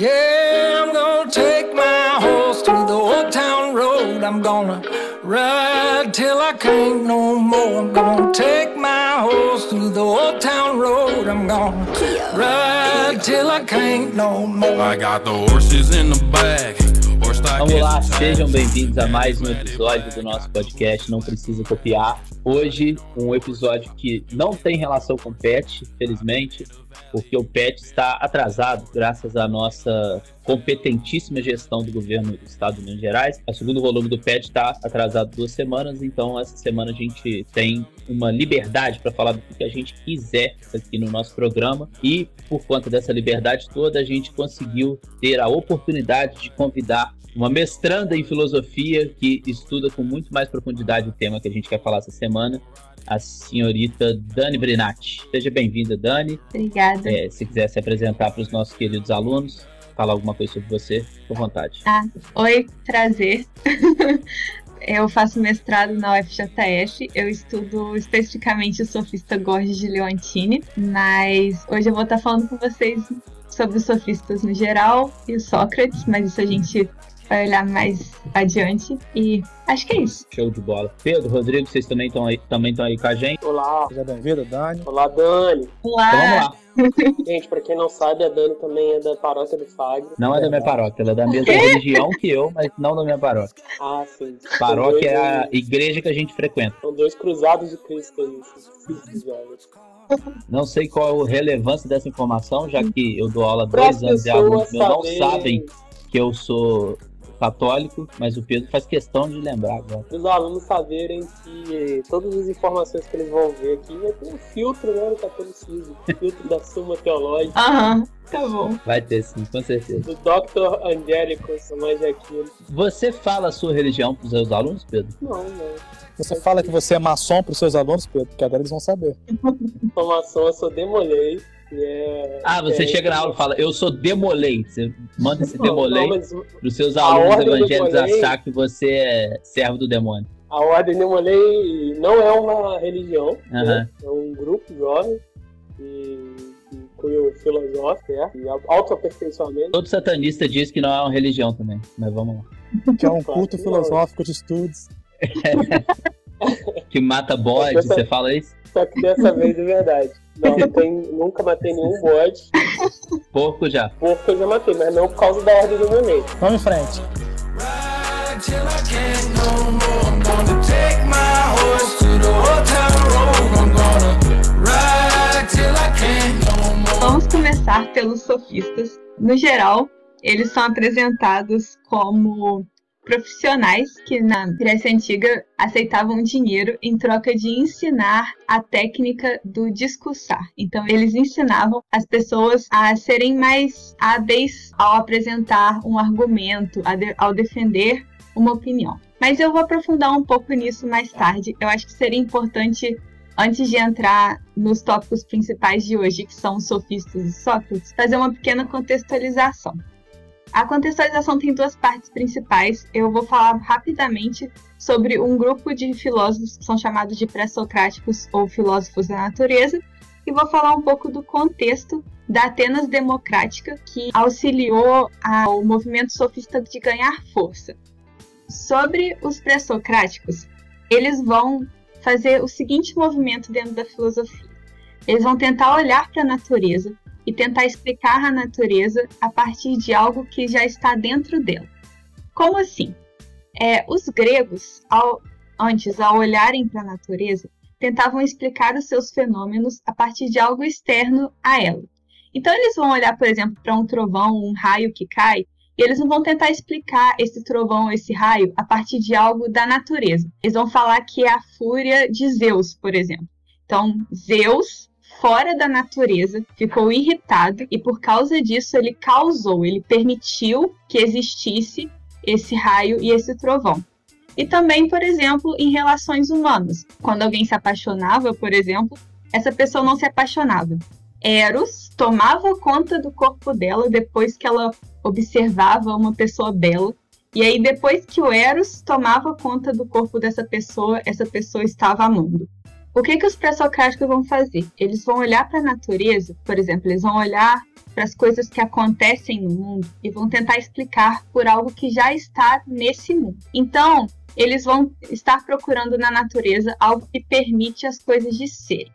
Yeah, I'm gonna take my horse to the old town road. I'm gonna ride till I can't no more. I'm gonna take my horse to the old town road. I'm gonna ride till I can't no more. I got the horses in the back. Vamos lá, sejam bem-vindos a mais um episódio do nosso podcast Não Precisa Copiar. Hoje, um episódio que não tem relação com o PET, felizmente, porque o PET está atrasado, graças à nossa competentíssima gestão do governo do estado de Minas Gerais. O segundo volume do PET está atrasado duas semanas, então essa semana a gente tem uma liberdade para falar do que a gente quiser aqui no nosso programa e por conta dessa liberdade toda a gente conseguiu ter a oportunidade de convidar uma mestranda em filosofia que estuda com muito mais profundidade o tema que a gente quer falar essa semana, a senhorita Dani Brinatti. Seja bem-vinda, Dani. Obrigada. É, se quiser se apresentar para os nossos queridos alunos, falar alguma coisa sobre você, por vontade. Ah, oi, prazer. Eu faço mestrado na UFJF, eu estudo especificamente o sofista Gorges de Leontini, mas hoje eu vou estar falando com vocês sobre os sofistas no geral e o Sócrates, mas isso a gente vai olhar mais adiante. E acho que é isso. Show de bola. Pedro, Rodrigo, vocês também estão aí, também aí com a gente? Olá. Seja bem-vindo, Dani. Olá, Dani. Olá. Então vamos lá. Gente, pra quem não sabe, a Dani também é da paróquia do Fagner. Não é da minha paróquia, ela é da mesma religião que eu, mas não da minha paróquia. Ah, sim. Paróquia é São a dois- igreja que a gente frequenta. São dois cruzados de Cristo aí. esses jovens. Não sei qual a relevância dessa informação, já que eu dou aula há dois anos e alunos meus não sabem que eu sou católico, mas o Pedro faz questão de lembrar agora. Os alunos saberem que todas as informações que eles vão ver aqui vai ter um filtro, né, do catolicismo. filtro da Suma Teológica, Aham, tá bom. Vai ter sim, com certeza. do Dr. Angélico Samar de Aquino. Você fala a sua religião para os seus alunos, Pedro? Não, não. Você fala que você é maçom para os seus alunos, Pedro, porque agora eles vão saber. Informação eu sou demolei. É, Ah, você é- chega na aula e fala, eu sou demolei. Você manda esse demolei para os seus alunos evangélicos demolei- achar que você é servo do demônio. a Ordem Demolei não é uma religião, né? é um grupo jovem que, que cunho filosófico é, e autoaperfeiçoamento. Todo satanista diz que não é uma religião também, mas vamos lá. Que é um culto filosófico de estudos. Que mata bode, você fala isso? Só que dessa vez é verdade. Não, não tem, nunca matei nenhum bode. Porco já. Porco eu já matei, mas não por causa da Ordem Demolei. Vamos em frente. Vamos começar pelos sofistas. No geral, eles são apresentados como profissionais que na Grécia Antiga aceitavam dinheiro em troca de ensinar a técnica do discursar. Então, eles ensinavam as pessoas a serem mais hábeis ao apresentar um argumento, ao defender uma opinião. Mas eu vou aprofundar um pouco nisso mais tarde. Eu acho que seria importante antes de entrar nos tópicos principais de hoje, que são sofistas e Sócrates, fazer uma pequena contextualização. A contextualização tem duas partes principais. Eu vou falar rapidamente sobre um grupo de filósofos que são chamados de pré-socráticos ou filósofos da natureza, e vou falar um pouco do contexto da Atenas democrática que auxiliou ao movimento sofista de ganhar força. Sobre os pré-socráticos, eles vão fazer o seguinte movimento dentro da filosofia. Eles vão tentar olhar para a natureza e tentar explicar a natureza a partir de algo que já está dentro dela. Como assim? É, os gregos, ao- antes, ao olharem para a natureza, tentavam explicar os seus fenômenos a partir de algo externo a ela. Então, eles vão olhar, por exemplo, para um trovão, um raio que cai, e eles não vão tentar explicar esse trovão, esse raio, a partir de algo da natureza. Eles vão falar que é a fúria de Zeus, por exemplo. Então, Zeus, fora da natureza, ficou irritado e por causa disso ele causou, ele permitiu que existisse esse raio e esse trovão. E também, por exemplo, em relações humanas. Quando alguém se apaixonava, por exemplo, essa pessoa não se apaixonava. Eros tomava conta do corpo dela depois que ela observava uma pessoa bela. E aí, depois que o Eros tomava conta do corpo dessa pessoa, essa pessoa estava amando. O que, que os pré-socráticos vão fazer? Eles vão olhar para a natureza, por exemplo, eles vão olhar para as coisas que acontecem no mundo e vão tentar explicar por algo que já está nesse mundo. Então, eles vão estar procurando na natureza algo que permite as coisas de serem.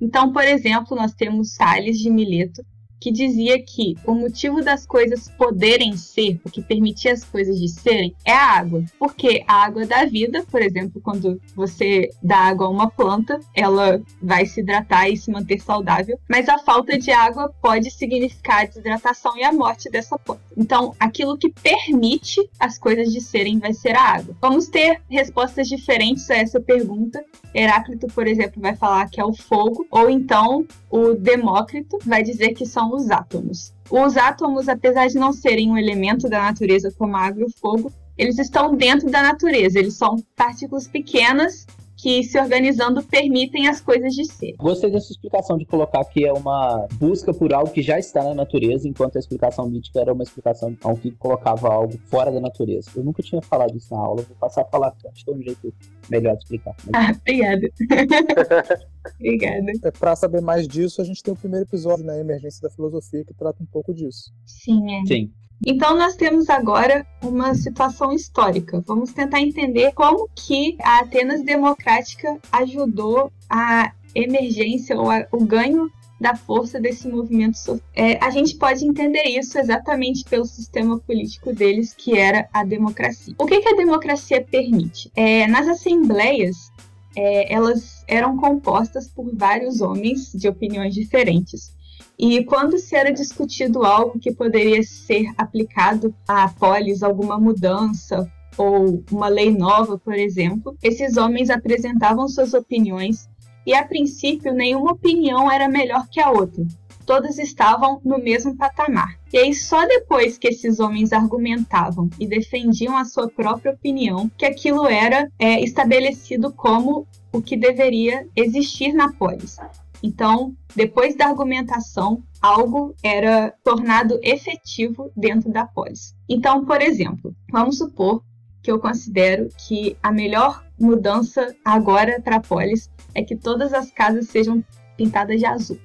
Então, por exemplo, nós temos Tales de Mileto, que dizia que o motivo das coisas poderem ser, o que permitia as coisas de serem, é a água. Porque a água dá vida, por exemplo, quando você dá água a uma planta, ela vai se hidratar e se manter saudável, mas a falta de água pode significar a desidratação e a morte dessa planta. Então, aquilo que permite as coisas de serem vai ser a água. Vamos ter respostas diferentes a essa pergunta. Heráclito, por exemplo, vai falar que é o fogo, ou então o Demócrito vai dizer que são os átomos. Os átomos, apesar de não serem um elemento da natureza como a água e o fogo, eles estão dentro da natureza, eles são partículas pequenas que se organizando permitem as coisas de ser. Gostei dessa explicação de colocar que é uma busca por algo que já está na natureza, enquanto a explicação mítica era uma explicação ao que colocava algo fora da natureza. Eu nunca tinha falado isso na aula, vou passar a falar, acho que é um jeito melhor de explicar. Mas... Ah, obrigada. obrigada. É, Para saber mais disso, a gente tem o primeiro episódio, né, Emergência da Filosofia, que trata um pouco disso. Sim, é. Sim. Então nós temos agora uma situação histórica. Vamos tentar entender como que a Atenas democrática ajudou a emergência ou a, o ganho da força desse movimento. É, a gente pode entender isso exatamente pelo sistema político deles, que era a democracia. O que, que a democracia permite? É, nas assembleias, é, elas eram compostas por vários homens de opiniões diferentes. E quando se era discutido algo que poderia ser aplicado à polis, alguma mudança ou uma lei nova, por exemplo, esses homens apresentavam suas opiniões e, a princípio, nenhuma opinião era melhor que a outra. Todas estavam no mesmo patamar. E aí, só depois que esses homens argumentavam e defendiam a sua própria opinião, que aquilo era é, estabelecido como o que deveria existir na polis. Então, depois da argumentação, algo era tornado efetivo dentro da polis. Então, por exemplo, vamos supor que eu considero que a melhor mudança agora para a polis é que todas as casas sejam pintadas de azul.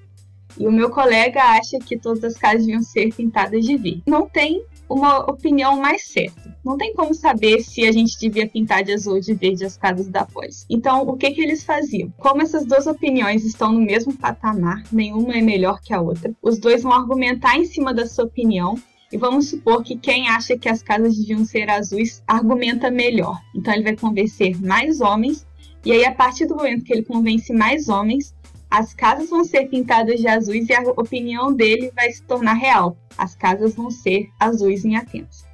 E o meu colega acha que todas as casas deviam ser pintadas de verde. Não tem uma opinião mais certa. Não tem como saber se a gente devia pintar de azul ou de verde as casas da pós. Então, o que que eles faziam? Como essas duas opiniões estão no mesmo patamar, nenhuma é melhor que a outra, os dois vão argumentar em cima da sua opinião e vamos supor que quem acha que as casas deviam ser azuis argumenta melhor. Então ele vai convencer mais homens, e aí a partir do momento que ele convence mais homens, as casas vão ser pintadas de azuis e a opinião dele vai se tornar real. As casas vão ser azuis em Atenas.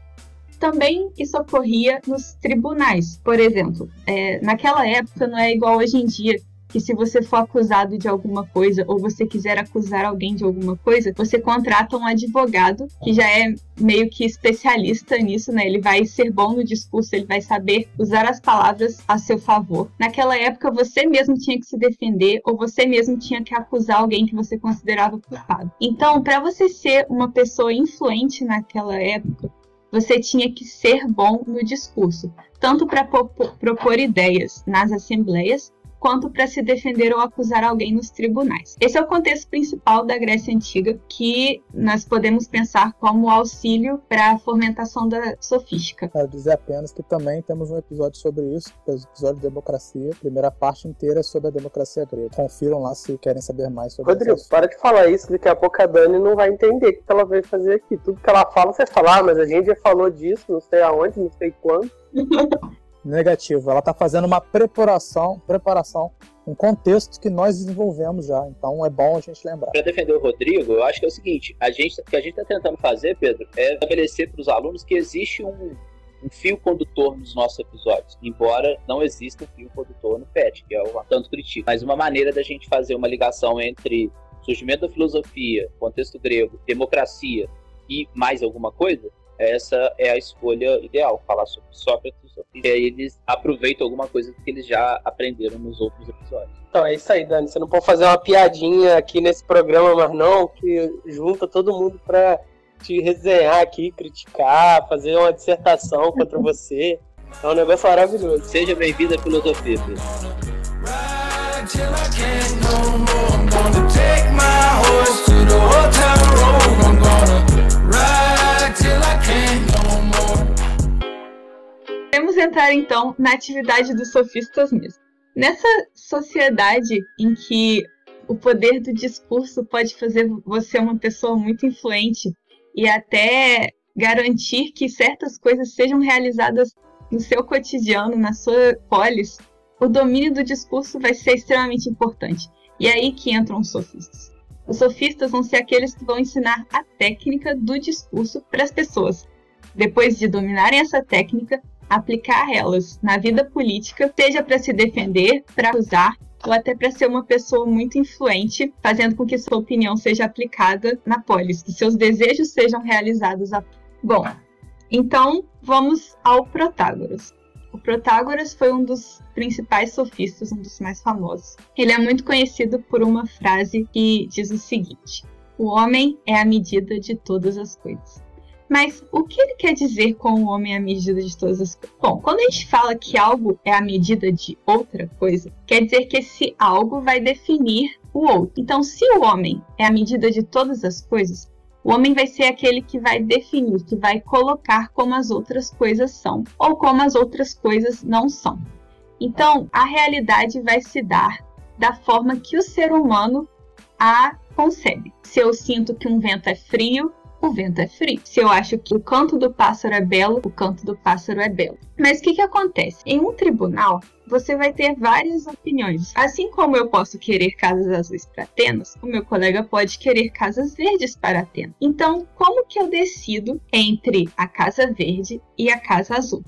Também isso ocorria nos tribunais. Por exemplo, é, naquela época não é igual hoje em dia, que se você for acusado de alguma coisa ou você quiser acusar alguém de alguma coisa, você contrata um advogado que já é meio que especialista nisso, né? Ele vai ser bom no discurso, ele vai saber usar as palavras a seu favor. Naquela época, você mesmo tinha que se defender ou você mesmo tinha que acusar alguém que você considerava culpado. Então, para você ser uma pessoa influente naquela época, você tinha que ser bom no discurso, tanto para propor ideias nas assembleias, quanto para se defender ou acusar alguém nos tribunais. Esse é o contexto principal da Grécia Antiga, que nós podemos pensar como auxílio para a fomentação da sofística. Quero dizer apenas que também temos um episódio sobre isso, o episódio de democracia. A primeira parte inteira é sobre a democracia grega. Confiram lá se querem saber mais sobre isso. Rodrigo, para de falar isso, daqui a pouco a Dani não vai entender o que ela vai fazer aqui. Tudo que ela fala, você fala, ah, mas a gente já falou disso, não sei aonde, não sei quando. Negativo. Ela está fazendo uma preparação, preparação, um contexto que nós desenvolvemos já. Então é bom a gente lembrar. Para defender o Rodrigo, eu acho que é o seguinte: a gente, o que a gente está tentando fazer, Pedro, é estabelecer para os alunos que existe um, um fio condutor nos nossos episódios, embora não exista um fio condutor no PET, que é o tanto crítico. Mas uma maneira da gente fazer uma ligação entre surgimento da filosofia, contexto grego, democracia e mais alguma coisa, essa é a escolha ideal, falar sobre Sócrates e aí eles aproveitam alguma coisa que eles já aprenderam nos outros episódios. Então é isso aí, Dani. Você não pode fazer uma piadinha aqui nesse programa, mas não, que junta todo mundo pra te resenhar aqui, criticar, fazer uma dissertação contra você. É um negócio maravilhoso. Seja bem-vindo à filosofia, Pedro. till I can't no more. I'm gonna take my horse to the town road. Vamos entrar então na atividade dos sofistas mesmo. Nessa sociedade em que o poder do discurso pode fazer você uma pessoa muito influente e até garantir que certas coisas sejam realizadas no seu cotidiano, na sua polis, o domínio do discurso vai ser extremamente importante. E é aí que entram os sofistas. Os sofistas vão ser aqueles que vão ensinar a técnica do discurso para as pessoas. Depois de dominarem essa técnica, aplicar elas na vida política, seja para se defender, para usar ou até para ser uma pessoa muito influente, fazendo com que sua opinião seja aplicada na polis, que seus desejos sejam realizados. A... Bom, então vamos ao Protágoras. O Protágoras foi um dos principais sofistas, um dos mais famosos. Ele é muito conhecido por uma frase que diz o seguinte: O homem é a medida de todas as coisas. Mas o que ele quer dizer com o homem é a medida de todas as coisas? Bom, quando a gente fala que algo é a medida de outra coisa, quer dizer que esse algo vai definir o outro. Então, se o homem é a medida de todas as coisas, o homem vai ser aquele que vai definir, que vai colocar como as outras coisas são ou como as outras coisas não são. Então, a realidade vai se dar da forma que o ser humano a concebe. Se eu sinto que um vento é frio, o vento é frio. Se eu acho que o canto do pássaro é belo, o canto do pássaro é belo. Mas o que, que acontece? Em um tribunal, você vai ter várias opiniões. Assim como eu posso querer casas azuis para Atenas, o meu colega pode querer casas verdes para Atenas. Então, como que eu decido entre a casa verde e a casa azul?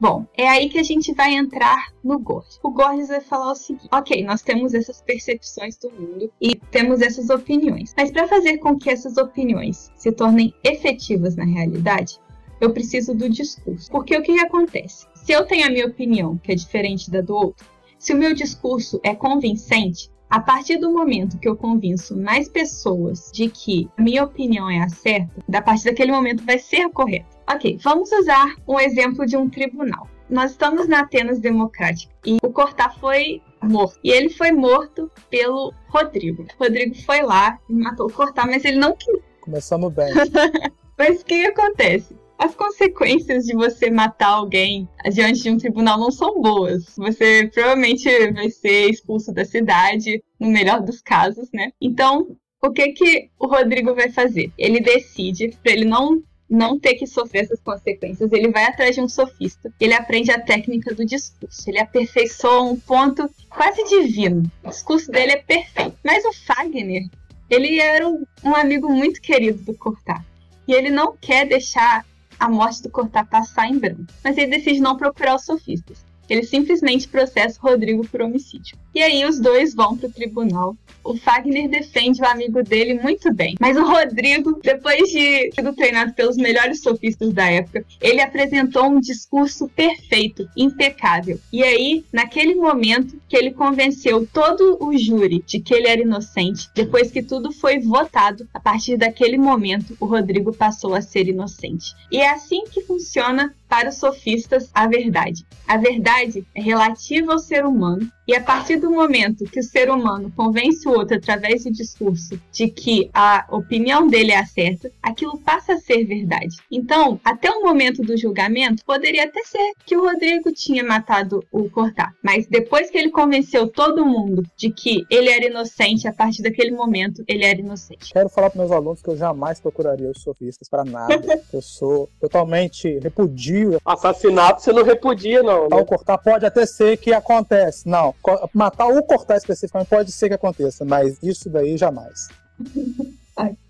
Bom, é aí que a gente vai entrar no Gorgias. O Gorgias vai falar o seguinte: ok, nós temos essas percepções do mundo e temos essas opiniões, mas para fazer com que essas opiniões se tornem efetivas na realidade, eu preciso do discurso. Porque o que, que acontece? Se eu tenho a minha opinião, que é diferente da do outro, se o meu discurso é convincente, a partir do momento que eu convenço mais pessoas de que a minha opinião é a certa, a partir daquele momento vai ser a correta. Ok, vamos usar um exemplo de um tribunal. Nós estamos na Atenas Democrática e o Cortar foi morto. E ele foi morto pelo Rodrigo. O Rodrigo foi lá e matou o Cortar, mas ele não quis. Começamos bem. mas o que acontece? As consequências de você matar alguém diante de um tribunal não são boas. Você provavelmente vai ser expulso da cidade, no melhor dos casos, né? Então, o que que o Rodrigo vai fazer? Ele decide, para ele não não ter que sofrer essas consequências, ele vai atrás de um sofista. Ele aprende a técnica do discurso. Ele aperfeiçoa um ponto quase divino. O discurso dele é perfeito. Mas o Fagner, ele era um, um amigo muito querido do Cortar. E ele não quer deixar a morte do Cortar passar em branco. Mas ele decide não procurar os sofistas. Ele simplesmente processa o Rodrigo por homicídio. E aí os dois vão para o tribunal. O Fagner defende o amigo dele muito bem. Mas o Rodrigo, depois de sido treinado pelos melhores sofistas da época, ele apresentou um discurso perfeito, impecável. E aí, naquele momento que ele convenceu todo o júri de que ele era inocente, depois que tudo foi votado, a partir daquele momento, o Rodrigo passou a ser inocente. E é assim que funciona para os sofistas a verdade. A verdade é relativa ao ser humano e a partir do momento que o ser humano convence o outro através do discurso de que a opinião dele é a certa, aquilo passa a ser verdade. Então, até o momento do julgamento, poderia até ser que o Rodrigo tinha matado o Cortar, mas depois que ele convenceu todo mundo de que ele era inocente, a partir daquele momento ele era inocente. Quero falar para meus alunos que eu jamais procuraria os sofistas para nada. eu sou totalmente repudio. Assassinato você não repudia, não. Né? O Cortar pode até ser que acontece. Não, matar ou cortar especificamente pode ser que aconteça, mas isso daí jamais.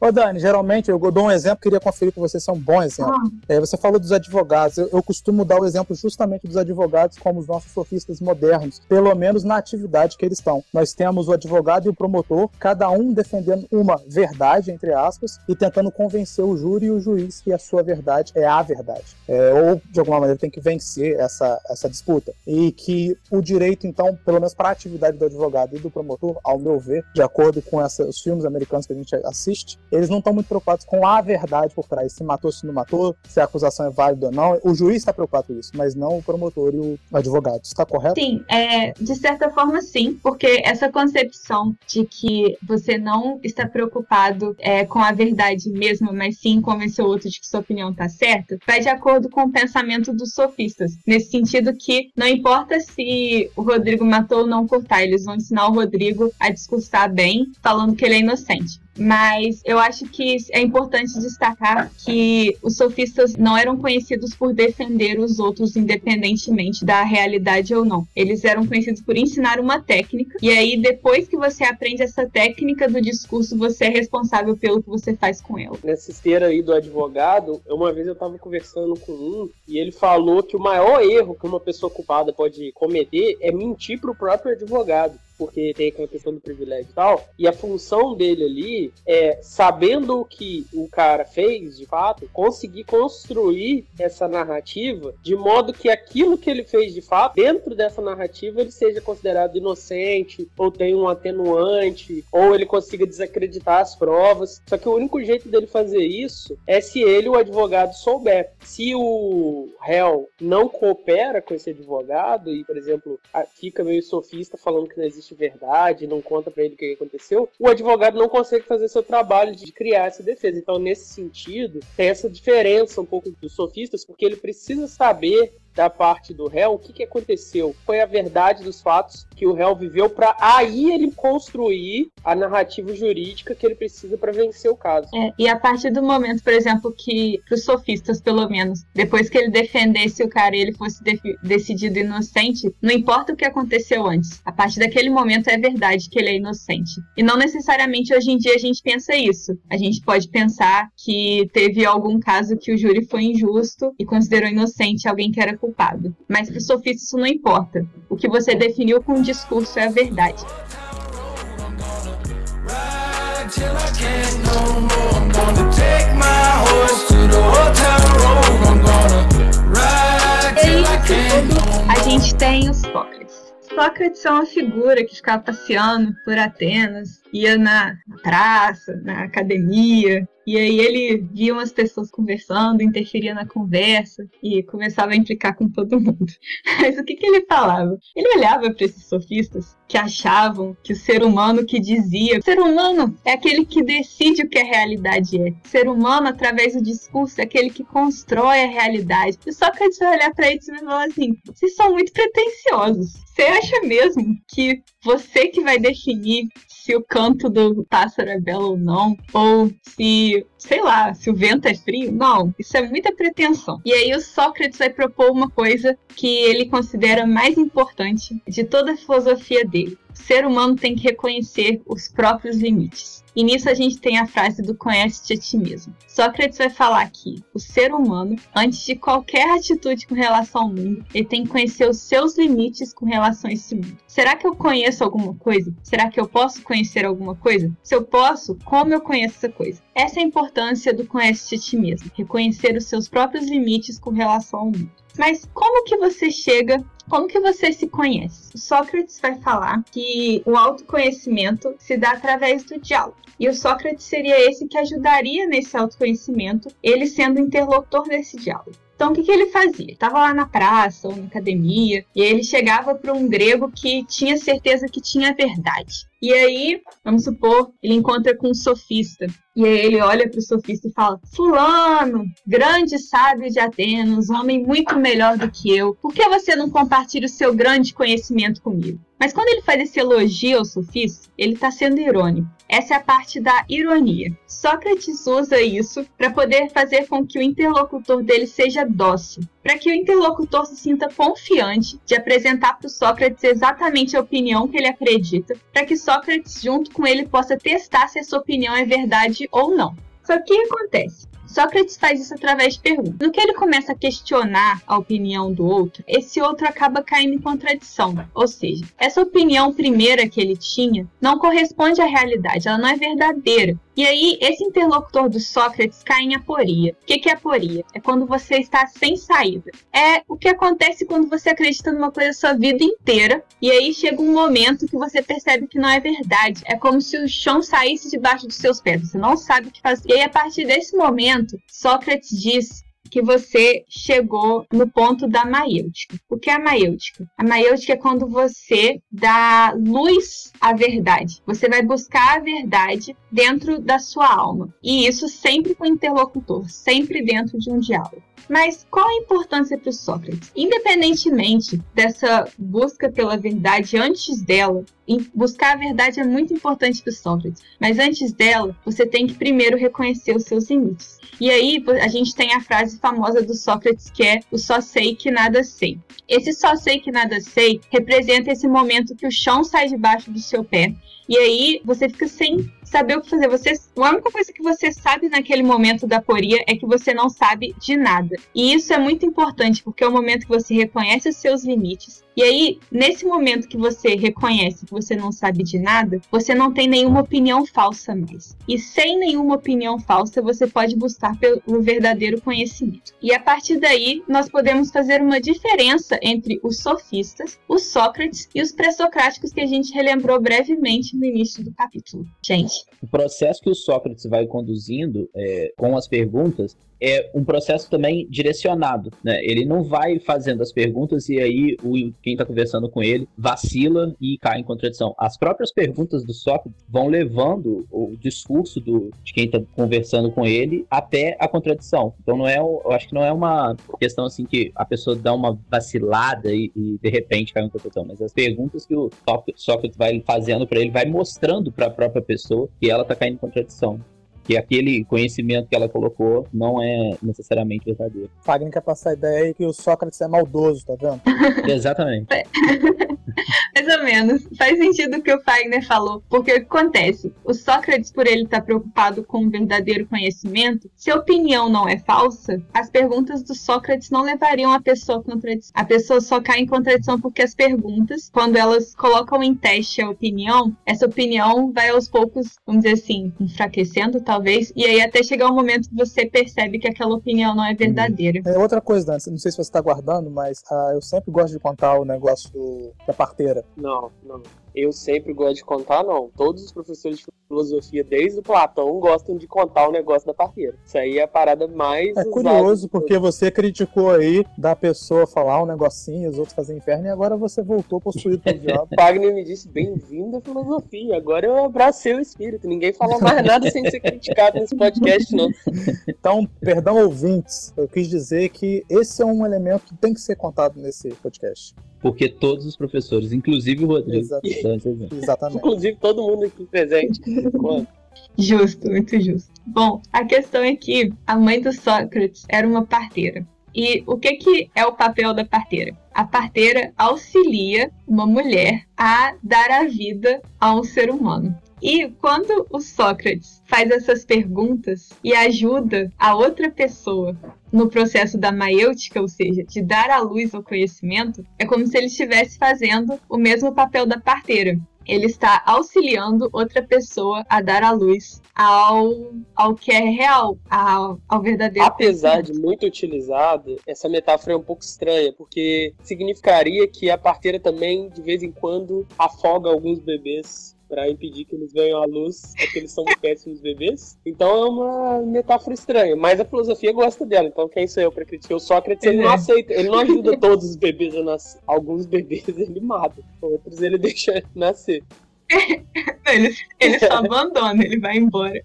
Ô Dani, geralmente eu dou um exemplo, queria conferir com você se é um bom exemplo. Ah. É, você falou dos advogados, eu, eu, costumo dar o exemplo justamente dos advogados como os nossos sofistas modernos, pelo menos na atividade que eles estão. Nós temos o advogado e o promotor, cada um defendendo uma verdade, entre aspas, e tentando convencer o júri e o juiz que a sua verdade é a verdade. É, ou, de alguma maneira, tem que vencer essa, essa disputa. E que o direito, então, pelo menos para a atividade do advogado e do promotor, ao meu ver, de acordo com essa, os filmes americanos que a gente assiste, existe. Eles não estão muito preocupados com a verdade por trás, se matou, se não matou, se a acusação é válida ou não. O juiz está preocupado com isso, mas não o promotor e o advogado. Está correto? Sim, é, de certa forma sim, porque essa concepção de que você não está preocupado é, com a verdade mesmo, mas sim convencer o outro de que sua opinião está certa, vai de acordo com o pensamento dos sofistas. Nesse sentido que não importa se o Rodrigo matou ou não cortar, eles vão ensinar o Rodrigo a discursar bem, falando que ele é inocente mas eu acho que é importante destacar que os sofistas não eram conhecidos por defender os outros independentemente da realidade ou não. Eles eram conhecidos por ensinar uma técnica, e aí depois que você aprende essa técnica do discurso, você é responsável pelo que você faz com ela. Nessa esteira aí do advogado, uma vez eu estava conversando com um e ele falou que o maior erro que uma pessoa culpada pode cometer é mentir para o próprio advogado porque tem aquela questão do privilégio e tal. E a função dele ali é, sabendo o que o cara fez, de fato, conseguir construir essa narrativa de modo que aquilo que ele fez de fato, dentro dessa narrativa, ele seja considerado inocente, ou tenha um atenuante, ou ele consiga desacreditar as provas. Só que o único jeito dele fazer isso é se ele, o advogado, souber. Se o réu não coopera com esse advogado, e, por exemplo, fica meio sofista falando que não existe existe verdade, não conta para ele o que aconteceu, o advogado não consegue fazer seu trabalho de criar essa defesa. Então, nesse sentido, tem essa diferença um pouco dos sofistas, porque ele precisa saber da parte do réu o que, que aconteceu. Foi a verdade dos fatos que o réu viveu para aí ele construir a narrativa jurídica que ele precisa para vencer o caso. É, e a partir do momento, por exemplo, que os sofistas, pelo menos, depois que ele defendesse o cara e ele fosse decidido inocente, não importa o que aconteceu antes. A partir daquele momento é verdade que ele é inocente. E não necessariamente hoje em dia a gente pensa isso. A gente pode pensar que teve algum caso que o júri foi injusto e considerou inocente alguém que era culpado. Mas para o sofista isso não importa. O que você definiu com o discurso é a verdade. E a gente tem os Sócrates. Sócrates é uma figura que ficava passeando por Atenas, ia na praça, na academia, e aí ele via umas pessoas conversando, interferia na conversa e começava a implicar com todo mundo. Mas o que, que ele falava? Ele olhava para esses sofistas que achavam que o ser humano que dizia, o ser humano é aquele que decide o que a realidade é. O ser humano, através do discurso, é aquele que constrói a realidade. E só que vai olhar para eles e falar assim: vocês são muito pretensiosos. Você acha mesmo que você que vai definir se o canto do pássaro é belo ou não, ou se, sei lá, se o vento é frio. Não, isso é muita pretensão. E aí o Sócrates vai propor uma coisa que ele considera mais importante de toda a filosofia dele. Ser humano tem que reconhecer os próprios limites. E nisso a gente tem a frase do conhece-te a ti mesmo. Sócrates vai falar que o ser humano, antes de qualquer atitude com relação ao mundo, ele tem que conhecer os seus limites com relação a esse mundo. Será que eu conheço alguma coisa? Será que eu posso conhecer alguma coisa? Se eu posso, como eu conheço essa coisa? Essa é a importância do conhece-te a ti mesmo, reconhecer os seus próprios limites com relação ao mundo. Mas como que você chega como que você se conhece? O Sócrates vai falar que o autoconhecimento se dá através do diálogo. E o Sócrates seria esse que ajudaria nesse autoconhecimento, ele sendo interlocutor desse diálogo. Então, o que, que ele fazia? Estava lá na praça ou na academia, e ele chegava para um grego que tinha certeza que tinha verdade. E aí, vamos supor, ele encontra com um sofista. E aí ele olha para o sofista e fala: Fulano, grande sábio de Atenas, homem muito melhor do que eu, por que você não compartilha o seu grande conhecimento comigo? Mas quando ele faz esse elogio ao sofista, ele está sendo irônico. Essa é a parte da ironia. Sócrates usa isso para poder fazer com que o interlocutor dele seja dócil, para que o interlocutor se sinta confiante de apresentar para Sócrates exatamente a opinião que ele acredita, para que Sócrates, junto com ele, possa testar se essa opinião é verdade ou não. Só que o que acontece? Sócrates faz isso através de perguntas. No que ele começa a questionar a opinião do outro, esse outro acaba caindo em contradição. Ou seja, essa opinião primeira que ele tinha não corresponde à realidade, ela não é verdadeira. E aí, esse interlocutor do Sócrates cai em aporia. O que é aporia? É quando você está sem saída. É o que acontece quando você acredita numa coisa a sua vida inteira e aí chega um momento que você percebe que não é verdade. É como se o chão saísse debaixo dos seus pés. Você não sabe o que fazer. E aí, a partir desse momento, Sócrates diz que você chegou no ponto da maêutica. O que é a maêutica? A maêutica é quando você dá luz à verdade. Você vai buscar a verdade dentro da sua alma. E isso sempre com o interlocutor, sempre dentro de um diálogo. Mas qual a importância para Sócrates? Independentemente dessa busca pela verdade antes dela, buscar a verdade é muito importante para Sócrates, mas antes dela, você tem que primeiro reconhecer os seus limites. E aí a gente tem a frase famosa do Sócrates que é o só sei que nada sei. Esse só sei que nada sei representa esse momento que o chão sai debaixo do seu pé e aí você fica sem saber o que fazer. Você, a única coisa que você sabe naquele momento da poria é que você não sabe de nada. E isso é muito importante, porque é o momento que você reconhece os seus limites. E aí, nesse momento que você reconhece que você não sabe de nada, você não tem nenhuma opinião falsa mais. E sem nenhuma opinião falsa, você pode buscar pelo verdadeiro conhecimento. E a partir daí, nós podemos fazer uma diferença entre os sofistas, os Sócrates e os pré-socráticos que a gente relembrou brevemente no início do capítulo. Gente. O processo que o Sócrates vai conduzindo é, com as perguntas é um processo também direcionado, né? Ele não vai fazendo as perguntas e aí o, quem está conversando com ele vacila e cai em contradição. As próprias perguntas do Sócrates vão levando o discurso do, de quem está conversando com ele até a contradição. Então não é, eu acho que não é uma questão assim que a pessoa dá uma vacilada e, e de repente cai em contradição, mas as perguntas que o Sócrates vai fazendo para ele vai mostrando para a própria pessoa que ela está caindo em contradição que aquele conhecimento que ela colocou não é necessariamente verdadeiro. Fagner quer passar a ideia aí que o Sócrates é maldoso, tá vendo? Exatamente. Mais ou menos. Faz sentido o que o Fagner falou. Porque o que acontece? O Sócrates, por ele estar preocupado com o verdadeiro conhecimento, se a opinião não é falsa, as perguntas do Sócrates não levariam a pessoa a contradição. A pessoa só cai em contradição porque as perguntas, quando elas colocam em teste a opinião, essa opinião vai aos poucos, vamos dizer assim, enfraquecendo, talvez talvez, e aí até chegar um momento que você percebe que aquela opinião não é verdadeira. É outra coisa, Dan, não sei se você está guardando, mas uh, eu sempre gosto de contar o negócio do, da parteira. Não, não. Eu sempre gosto de contar, não. Todos os professores de filosofia, desde o Platão, gostam de contar o negócio da parteira. Isso aí é a parada mais. É curioso, porque você criticou aí da pessoa falar um negocinho, os outros fazem inferno, e agora você voltou possuído pelo diabo. Wagner me disse: bem-vindo à filosofia. Agora eu abracei o espírito. Ninguém fala mais nada sem ser criticado nesse podcast, não. Então, perdão, ouvintes, eu quis dizer que esse é um elemento que tem que ser contado nesse podcast porque todos os professores, inclusive o Rodrigo, Exatamente. Exatamente. inclusive todo mundo aqui presente. justo, muito justo. Bom, a questão é que a mãe do Sócrates era uma parteira. E o que, que é o papel da parteira? A parteira auxilia uma mulher a dar a vida a um ser humano. E quando o Sócrates faz essas perguntas e ajuda a outra pessoa no processo da maêutica, ou seja, de dar à luz ao conhecimento, é como se ele estivesse fazendo o mesmo papel da parteira. Ele está auxiliando outra pessoa a dar à luz ao, ao que é real, ao, ao verdadeiro. Apesar de muito utilizada, essa metáfora é um pouco estranha, porque significaria que a parteira também, de vez em quando, afoga alguns bebês para impedir que eles venham à luz, é que eles são péssimos bebês. Então é uma metáfora estranha, mas a filosofia gosta dela. Então quem sou eu para criticar? O Sócrates ele não aceita, ele não ajuda todos os bebês a nascer. Alguns bebês ele mata, outros ele deixa nascer. ele, ele só abandona, ele vai embora.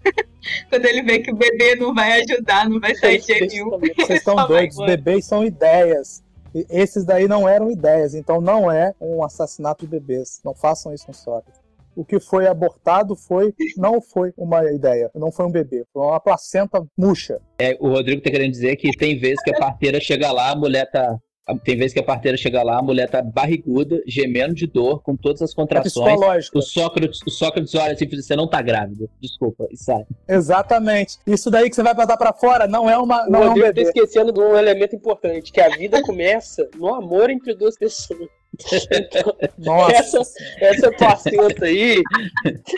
Quando ele vê que o bebê não vai ajudar, não vai sair de nenhum. Vocês estão doidos, bebês são ideias. Esses daí não eram ideias, então não é um assassinato de bebês. Não façam isso com Sócrates o que foi abortado foi não foi uma ideia, não foi um bebê, foi uma placenta murcha. É, o Rodrigo tá querendo dizer que tem vezes que a parteira chega lá, a mulher tá tem vezes que a parteira chega lá, a mulher tá barriguda, gemendo de dor, com todas as contrações. É o Sócrates, o Sócrates olha assim e diz: você não tá grávida. Desculpa, e sai. Exatamente. Isso daí que você vai botar pra fora não é uma. Não o Rodrigo é um bebê. tá esquecendo de um elemento importante: que a vida começa no amor entre duas pessoas. Nossa. Essa, essa placenta aí.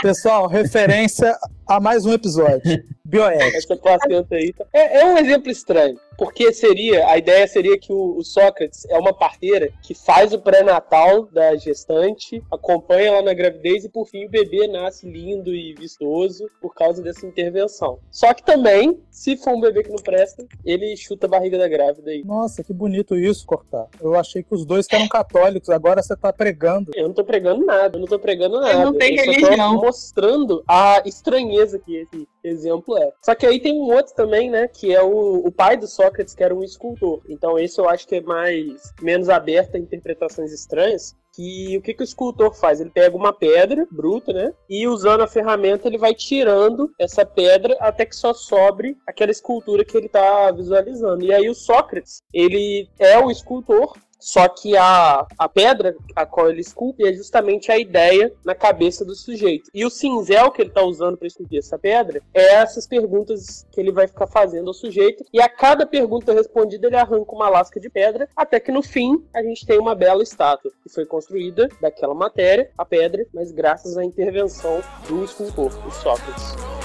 Pessoal, referência a mais um episódio. Bioética. Essa placenta aí. Tá- é, é um exemplo estranho. Porque seria, a ideia seria que o, o Sócrates é uma parteira que faz o pré-natal da gestante, acompanha ela na gravidez e por fim o bebê nasce lindo e vistoso por causa dessa intervenção. Só que também, se for um bebê que não presta, ele chuta a barriga da grávida aí. Nossa, que bonito isso, Cortar. Eu achei que os dois eram católicos, agora você tá pregando. Eu não tô pregando nada, eu não tô pregando nada. Eu não tenho religião. Tô mostrando a estranheza que esse exemplo é. Só que aí tem um outro também, né, que é o, o pai do Sócrates, que era um escultor. Então esse eu acho que é mais menos aberto a interpretações estranhas. Que o que, que o escultor faz? Ele pega uma pedra bruta, né? E usando a ferramenta, ele vai tirando essa pedra até que só sobre aquela escultura que ele está visualizando. E aí o Sócrates, ele é o escultor, só que a, a pedra a qual ele esculpe é justamente a ideia na cabeça do sujeito. E o cinzel que ele está usando para esculpir essa pedra é essas perguntas que ele vai ficar fazendo ao sujeito. E a cada pergunta respondida, ele arranca uma lasca de pedra, até que no fim a gente tem uma bela estátua que foi construída daquela matéria, a pedra, mas graças à intervenção do escultor, o Sócrates.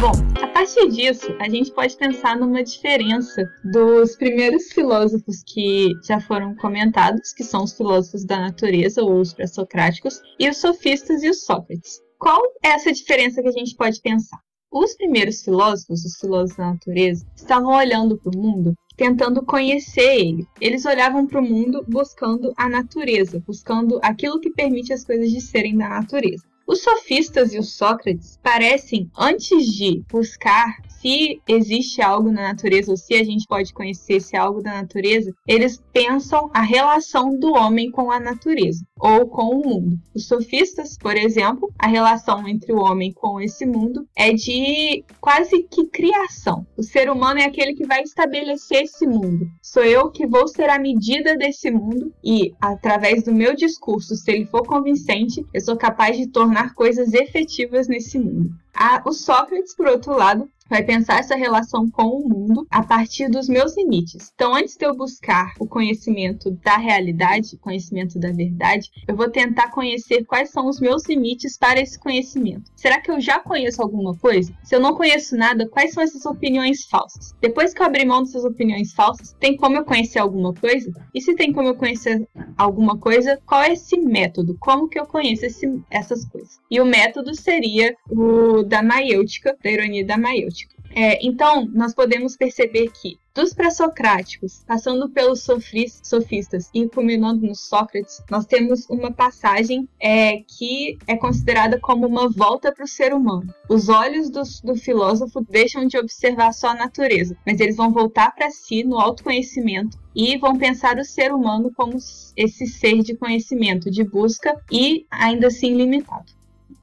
Bom, a partir disso, a gente pode pensar numa diferença dos primeiros filósofos que já foram comentados, que são os filósofos da natureza, ou os pré-socráticos, e os sofistas e os Sócrates. Qual é essa diferença que a gente pode pensar? Os primeiros filósofos, os filósofos da natureza, estavam olhando para o mundo tentando conhecer ele. Eles olhavam para o mundo buscando a natureza, buscando aquilo que permite as coisas de serem da natureza. Os sofistas e os Sócrates parecem, antes de buscar se existe algo na natureza ou se a gente pode conhecer esse algo da natureza, eles pensam a relação do homem com a natureza ou com o mundo. Os sofistas, por exemplo, a relação entre o homem com esse mundo é de quase que criação. O ser humano é aquele que vai estabelecer esse mundo. Sou eu que vou ser a medida desse mundo e, através do meu discurso, se ele for convincente, eu sou capaz de tornar coisas efetivas nesse mundo. A, o Sócrates, por outro lado, vai pensar essa relação com o mundo a partir dos meus limites. Então, antes de eu buscar o conhecimento da realidade, conhecimento da verdade, eu vou tentar conhecer quais são os meus limites para esse conhecimento. Será que eu já conheço alguma coisa? Se eu não conheço nada, quais são essas opiniões falsas? Depois que eu abrir mão dessas opiniões falsas, tem como eu conhecer alguma coisa? E se tem como eu conhecer alguma coisa, qual é esse método? Como que eu conheço esse, essas coisas? E o método seria o da maiêutica, da ironia da maiêutica. É, então, nós podemos perceber que dos pré-socráticos, passando pelos sofistas e culminando no Sócrates, nós temos uma passagem é, que é considerada como uma volta para o ser humano. Os olhos do, do, filósofo deixam de observar só a natureza, mas eles vão voltar para si no autoconhecimento e vão pensar o ser humano como esse ser de conhecimento, de busca e ainda assim limitado.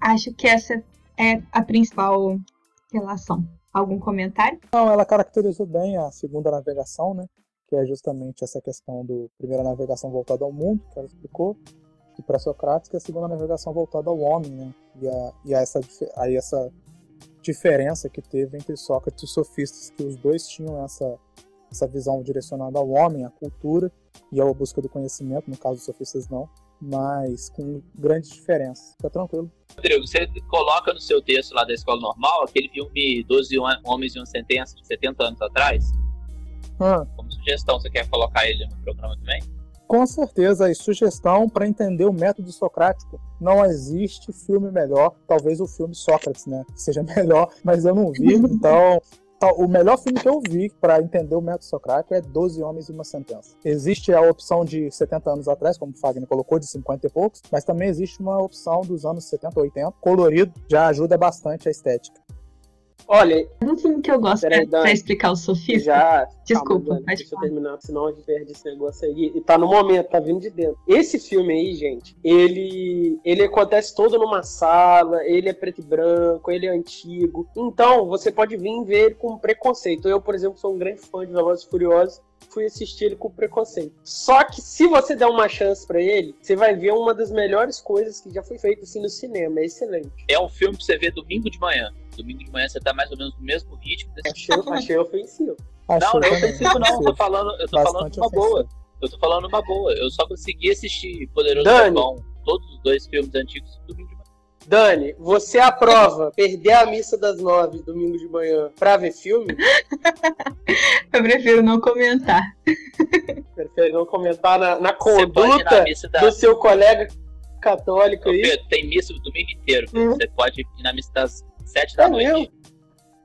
Acho que essa é a principal relação. Algum comentário? Não, ela caracterizou bem a segunda navegação, né? Que é justamente essa questão do primeira navegação voltada ao mundo, que ela explicou, e para Socrates, que é a segunda navegação voltada ao homem, né? E, a, e a essa, aí essa diferença que teve entre Sócrates e os sofistas, que os dois tinham essa, essa visão direcionada ao homem, à cultura e à busca do conhecimento, no caso dos sofistas não, mas com grandes diferenças. Fica tranquilo. Rodrigo, você coloca no seu texto lá da escola normal aquele filme 12 Homens e uma Sentença de 70 anos atrás? Hum. Como sugestão, você quer colocar ele no programa também? Com certeza, e sugestão para entender o método socrático. Não existe filme melhor, talvez o filme Sócrates, né? Seja melhor, mas eu não vi, então o melhor filme que eu vi para entender o método socrático é 12 Homens e uma Sentença. Existe a opção de 70 anos atrás, como o Fagner colocou, de 50 e poucos, mas também existe uma opção dos anos 70, 80, colorido, já ajuda bastante a estética. Olha. Um filme que eu gosto é pra explicar o sofismo. Já. Desculpa, Calma, deixa eu terminar, senão a gente perde esse negócio aí. E tá no momento, tá vindo de dentro. Esse filme aí, gente, ele, ele acontece todo numa sala, ele é preto e branco, ele é antigo. Então, você pode vir ver ele com preconceito. Eu, por exemplo, sou um grande fã de Velozes Furiosos fui assistir ele com preconceito. Só que se você der uma chance para ele, você vai ver uma das melhores coisas que já foi feita assim no cinema. É excelente. É um filme pra você ver domingo de manhã. Domingo de manhã você tá mais ou menos no mesmo ritmo desse Achei, achei ofensivo. Não, Achou não é ofensivo não, eu tô falando, eu tô Bastante falando uma ofensivo. boa. Eu tô falando uma boa. Eu só consegui assistir Poderoso. Chefão, todos os dois filmes antigos, domingo de manhã. Dani, você aprova perder a missa das nove domingo de manhã pra ver filme? Eu prefiro não comentar. Prefere não comentar na, na na conduta da. do seu colega católico Ô, aí? Pedro, tem missa o domingo inteiro. Pedro. Hum. Você pode ir na missa das sete da É noite. mesmo?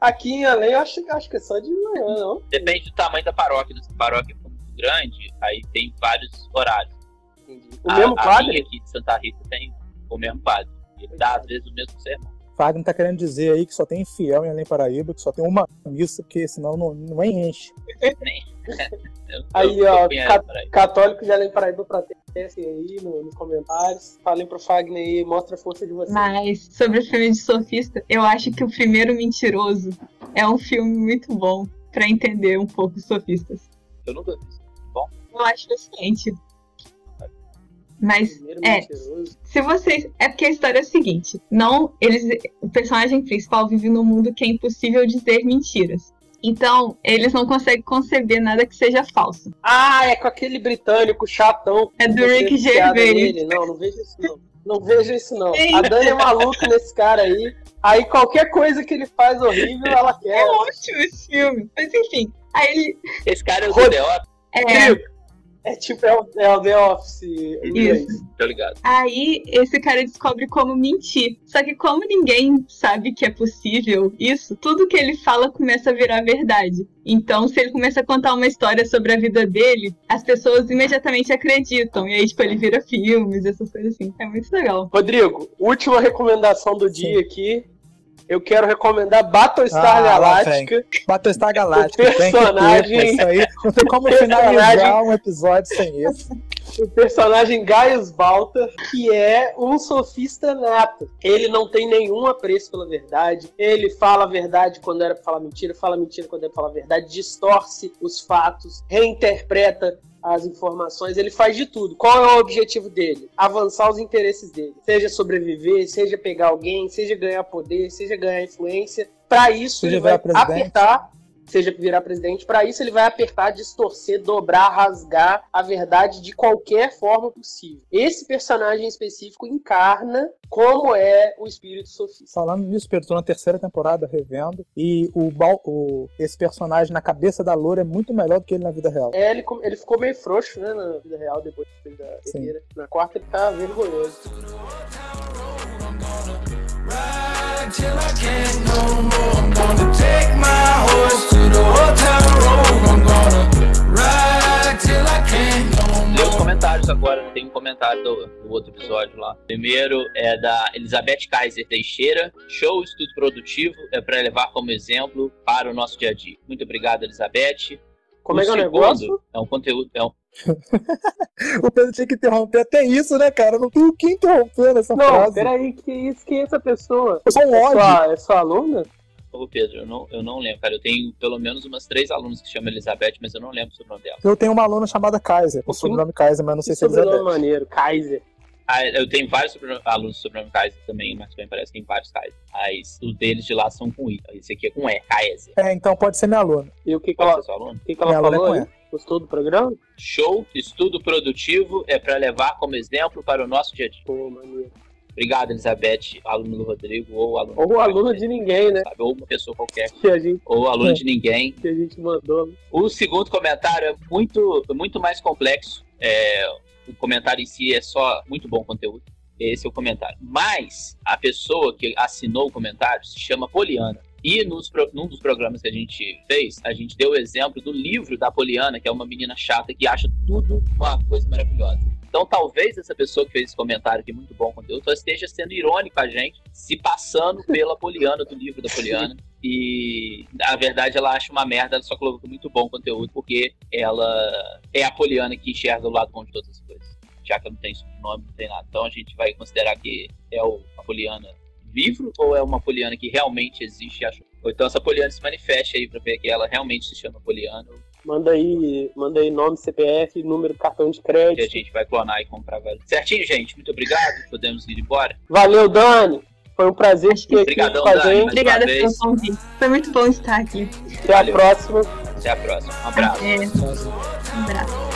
Aqui em Além, eu acho, acho que é só de manhã, não? Depende do tamanho da paróquia. Se a paróquia for muito grande, aí tem vários horários. Entendi. O a, mesmo a padre? minha aqui de Santa Rita tem o mesmo padre. Ele dá, às vezes, o mesmo sermão. Wagner tá querendo dizer aí que só tem fiel em Além Paraíba, que só tem uma missa, porque senão não, não enche. Eu- Aí, ó, ca-. Católico de Além Paraíba pra testem aí no- nos comentários. Falem pro Fagner aí, mostra a força de vocês. Mas sobre o filme de Sofista, eu acho que o primeiro Mentiroso é um filme muito bom pra entender um pouco os sofistas. Eu nunca fiz. Eu acho excelente. Mas Primeiro é. mentiroso. se vocês. É porque a história é a seguinte: não, eles. O personagem principal vive num mundo que é impossível dizer mentiras. Então, eles não conseguem conceber nada que seja falso. Ah, é com aquele britânico chatão. É do Rick Gervais. nele. Não, não vejo isso não. Não vejo isso não. A Dani é maluca nesse cara aí. Aí qualquer coisa que ele faz horrível, ela quer. É ótimo esse filme. Mas enfim. Aí ele. Esse cara é o Rod- do The Office, É, É tipo, é o, é o The Office inglês. Isso. tô ligado. Aí esse cara descobre como mentir. Só que como ninguém sabe que é possível isso, tudo que ele fala começa a virar verdade. Então, se ele começa a contar uma história sobre a vida dele, as pessoas imediatamente acreditam. E aí, tipo, ele vira filmes, essas coisas assim. É muito legal. Rodrigo, última recomendação do dia aqui. Eu quero recomendar Battlestar Ah, lá Galáctica. Battlestar Galáctica, ter, personagem- pô, isso aí. Não tem como personagem- finalizar um episódio sem isso. O personagem Gaius Balta, que é um sofista nato. Ele não tem nenhum apreço pela verdade. Ele fala a verdade quando era pra falar mentira, fala mentira quando era pra falar a verdade, distorce os fatos, reinterpreta as informações, ele faz de tudo. Qual é o objetivo dele? Avançar os interesses dele. Seja sobreviver, seja pegar alguém, seja ganhar poder, seja ganhar influência. Para isso, Seja ele vai apertar seja virar presidente, para isso ele vai apertar, distorcer, dobrar, rasgar a verdade de qualquer forma possível. Esse personagem específico encarna como é o espírito sofista. Falando nisso, Pedro, tô na terceira temporada revendo. E o, Bal- o- esse personagem na cabeça da Loura é muito melhor do que ele na vida real. É, ele, ele ficou meio frouxo, né, na vida real, depois que fez a Sim. terceira. Na quarta ele tá vergonhoso. Lê os comentários agora, tem um comentário do, do outro episódio lá. Primeiro é da Elizabeth Kaiser Teixeira. Show estudo produtivo é para levar como exemplo para o nosso dia a dia. Muito obrigado, Elizabeth. Como é que é o negócio? É um conteúdo, é um, O Pedro tinha que interromper até isso, né, cara? Eu não tenho o que interromper nessa Não, frase. peraí, que isso? Quem é essa pessoa? Eu sou um É ódio. sua, é sua aluna? Ô Pedro, eu não, eu não lembro, cara. Eu tenho pelo menos umas três alunos que chamam Elizabeth, mas eu não lembro o sobrenome dela. Eu tenho uma aluna chamada Kaiser, o sobrenome Kaiser, mas não sei se é sobrenome Elizabeth. maneiro, Kaiser. Ah, eu tenho vários sobrenome- alunos sobrenome Kaiser também, mas também parece que tem vários Kaiser. Mas os deles de lá são com I. Esse aqui é com E, Kaiser. É, então pode ser minha aluna. E o que, que Pode ela, ser seu aluno? o que, que ela é falou? E. Gostou do programa? Show, estudo produtivo é para levar como exemplo para o nosso dia a dia. Pô, maneiro. Obrigado, Elizabeth, aluno do Rodrigo, ou aluno Ou aluno de ninguém, né? sabe? Ou uma pessoa qualquer, Que a gente, ou aluno de ninguém. que a gente mandou. O segundo comentário é muito, muito mais complexo. É, o comentário em si é só muito bom conteúdo. Esse é o comentário. Mas a pessoa que assinou o comentário se chama Poliana. E nos, num dos programas que a gente fez, a gente deu o exemplo do livro da Poliana, que é uma menina chata que acha tudo uma coisa maravilhosa. Então, talvez essa pessoa que fez esse comentário, que é muito bom conteúdo, só esteja sendo irônico a gente, se passando pela Poliana, do livro da Poliana. E, na verdade, ela acha uma merda, ela só colocou muito bom conteúdo, porque ela é a Poliana que enxerga o lado bom de todas as coisas. Já que ela não tem sobrenome, não tem nada. Então, a gente vai considerar que é o, a Poliana livro ou é uma Poliana que realmente existe e? Ou então essa Poliana se manifeste aí pra ver que ela realmente se chama Poliana Manda aí, manda aí nome, CPF, número do cartão de crédito. Que a gente vai clonar e comprar, velho. Certinho, gente? Muito obrigado. Podemos ir embora. Valeu, Dani. Foi um prazer te ter Obrigadão, Dani, Obrigada pelo convite. Foi muito bom estar aqui. Até Valeu. a próxima. Até a próxima. Um abraço. É. Um abraço.